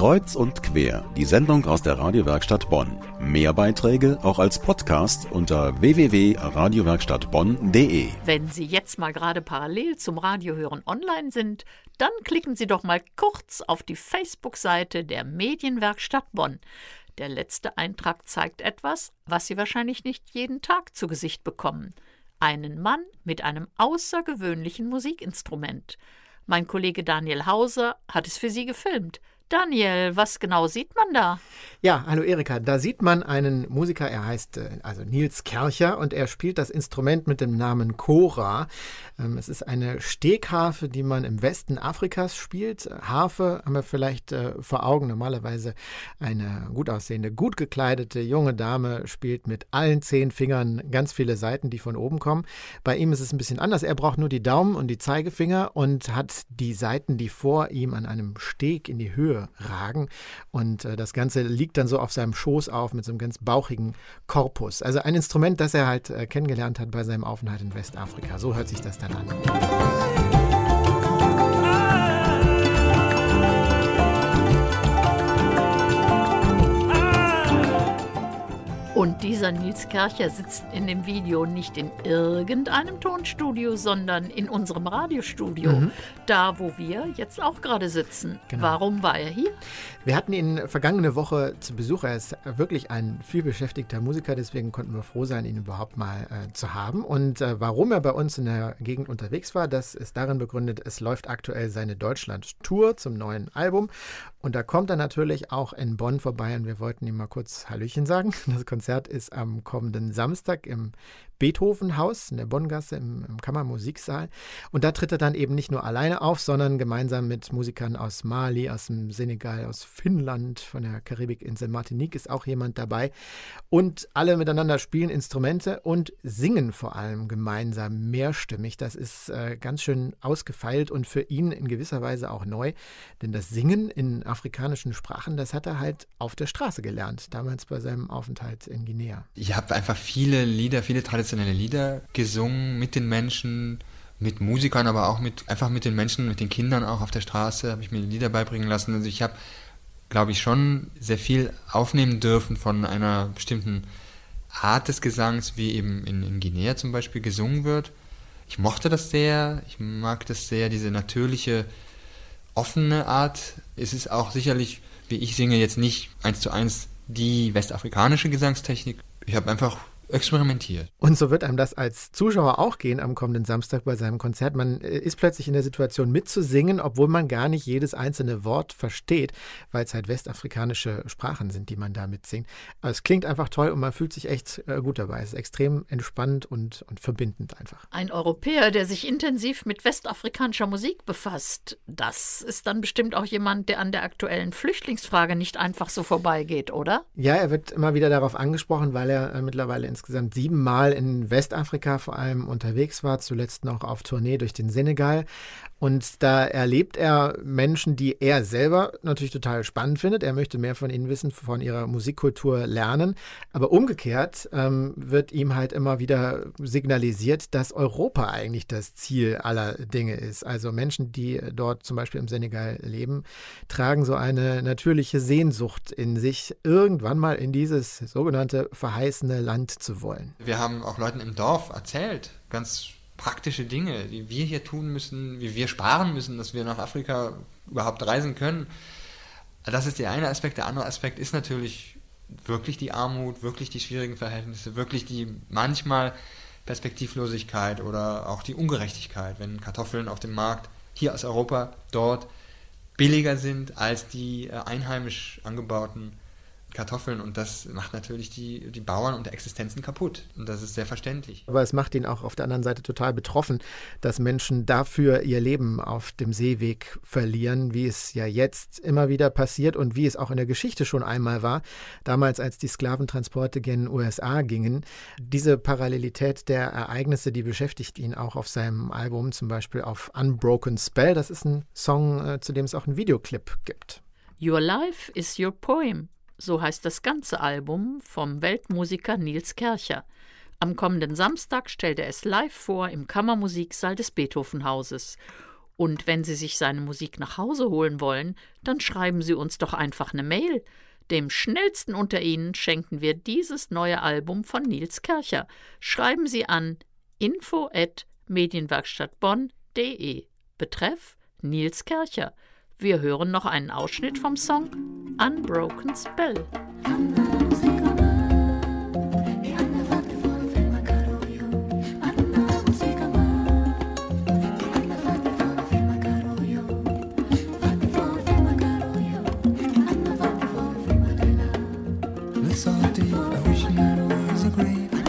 Kreuz und quer, die Sendung aus der Radiowerkstatt Bonn. Mehr Beiträge auch als Podcast unter www.radiowerkstattbonn.de. Wenn Sie jetzt mal gerade parallel zum Radiohören online sind, dann klicken Sie doch mal kurz auf die Facebook-Seite der Medienwerkstatt Bonn. Der letzte Eintrag zeigt etwas, was Sie wahrscheinlich nicht jeden Tag zu Gesicht bekommen. Einen Mann mit einem außergewöhnlichen Musikinstrument. Mein Kollege Daniel Hauser hat es für Sie gefilmt. Daniel, was genau sieht man da? Ja, hallo Erika. Da sieht man einen Musiker, er heißt äh, also Nils Kercher und er spielt das Instrument mit dem Namen Kora. Ähm, es ist eine Stegharfe, die man im Westen Afrikas spielt. Harfe haben wir vielleicht äh, vor Augen. Normalerweise eine gut aussehende, gut gekleidete junge Dame spielt mit allen zehn Fingern ganz viele Seiten, die von oben kommen. Bei ihm ist es ein bisschen anders. Er braucht nur die Daumen und die Zeigefinger und hat die Seiten, die vor ihm an einem Steg in die Höhe ragen. Und äh, das Ganze liegt dann so auf seinem Schoß auf mit so einem ganz bauchigen Korpus. Also ein Instrument, das er halt äh, kennengelernt hat bei seinem Aufenthalt in Westafrika. So hört sich das dann an. Und dieser Nils Kercher sitzt in dem Video nicht in irgendeinem Tonstudio, sondern in unserem Radiostudio, mhm. da wo wir jetzt auch gerade sitzen. Genau. Warum war er hier? Wir hatten ihn vergangene Woche zu Besuch. Er ist wirklich ein vielbeschäftigter Musiker, deswegen konnten wir froh sein, ihn überhaupt mal äh, zu haben. Und äh, warum er bei uns in der Gegend unterwegs war, das ist darin begründet, es läuft aktuell seine Deutschland-Tour zum neuen Album. Und da kommt er natürlich auch in Bonn vorbei und wir wollten ihm mal kurz Hallöchen sagen. Das Konzert ist am kommenden Samstag im Beethovenhaus in der Bonngasse im, im Kammermusiksaal. Und da tritt er dann eben nicht nur alleine auf, sondern gemeinsam mit Musikern aus Mali, aus dem Senegal, aus Finnland, von der Karibikinsel Martinique ist auch jemand dabei. Und alle miteinander spielen Instrumente und singen vor allem gemeinsam mehrstimmig. Das ist äh, ganz schön ausgefeilt und für ihn in gewisser Weise auch neu. Denn das Singen in afrikanischen Sprachen, das hat er halt auf der Straße gelernt, damals bei seinem Aufenthalt in Guinea. Ich habe einfach viele Lieder, viele traditionelle Lieder gesungen mit den Menschen, mit Musikern, aber auch mit einfach mit den Menschen, mit den Kindern auch auf der Straße, habe ich mir Lieder beibringen lassen. Also ich habe, glaube ich, schon sehr viel aufnehmen dürfen von einer bestimmten Art des Gesangs, wie eben in, in Guinea zum Beispiel gesungen wird. Ich mochte das sehr, ich mag das sehr, diese natürliche, offene Art. Es ist auch sicherlich, wie ich singe, jetzt nicht eins zu eins die westafrikanische Gesangstechnik. Ich habe einfach experimentiert. Und so wird einem das als Zuschauer auch gehen am kommenden Samstag bei seinem Konzert. Man äh, ist plötzlich in der Situation mitzusingen, obwohl man gar nicht jedes einzelne Wort versteht, weil es halt westafrikanische Sprachen sind, die man da mitsingt. Aber es klingt einfach toll und man fühlt sich echt äh, gut dabei. Es ist extrem entspannt und, und verbindend einfach. Ein Europäer, der sich intensiv mit westafrikanischer Musik befasst, das ist dann bestimmt auch jemand, der an der aktuellen Flüchtlingsfrage nicht einfach so vorbeigeht, oder? Ja, er wird immer wieder darauf angesprochen, weil er äh, mittlerweile ins insgesamt siebenmal in Westafrika vor allem unterwegs war, zuletzt noch auf Tournee durch den Senegal. Und da erlebt er Menschen, die er selber natürlich total spannend findet. Er möchte mehr von ihnen wissen, von ihrer Musikkultur lernen. Aber umgekehrt ähm, wird ihm halt immer wieder signalisiert, dass Europa eigentlich das Ziel aller Dinge ist. Also Menschen, die dort zum Beispiel im Senegal leben, tragen so eine natürliche Sehnsucht in sich, irgendwann mal in dieses sogenannte verheißene Land zu wollen. Wir haben auch Leuten im Dorf erzählt, ganz praktische Dinge, die wir hier tun müssen, wie wir sparen müssen, dass wir nach Afrika überhaupt reisen können. Das ist der eine Aspekt. Der andere Aspekt ist natürlich wirklich die Armut, wirklich die schwierigen Verhältnisse, wirklich die manchmal Perspektivlosigkeit oder auch die Ungerechtigkeit, wenn Kartoffeln auf dem Markt hier aus Europa dort billiger sind als die äh, einheimisch angebauten Kartoffeln und das macht natürlich die, die Bauern und Existenzen kaputt. Und das ist sehr verständlich. Aber es macht ihn auch auf der anderen Seite total betroffen, dass Menschen dafür ihr Leben auf dem Seeweg verlieren, wie es ja jetzt immer wieder passiert und wie es auch in der Geschichte schon einmal war, damals als die Sklaventransporte gen USA gingen. Diese Parallelität der Ereignisse, die beschäftigt ihn auch auf seinem Album, zum Beispiel auf Unbroken Spell. Das ist ein Song, äh, zu dem es auch einen Videoclip gibt. Your life is your poem so heißt das ganze Album vom Weltmusiker Nils Kercher. Am kommenden Samstag stellt er es live vor im Kammermusiksaal des Beethovenhauses. Und wenn Sie sich seine Musik nach Hause holen wollen, dann schreiben Sie uns doch einfach eine Mail. Dem schnellsten unter Ihnen schenken wir dieses neue Album von Nils Kercher. Schreiben Sie an info at medienwerkstattbonn.de. Betreff Nils Kercher. Wir hören noch einen Ausschnitt vom Song Unbroken Spell. I wish I a grave.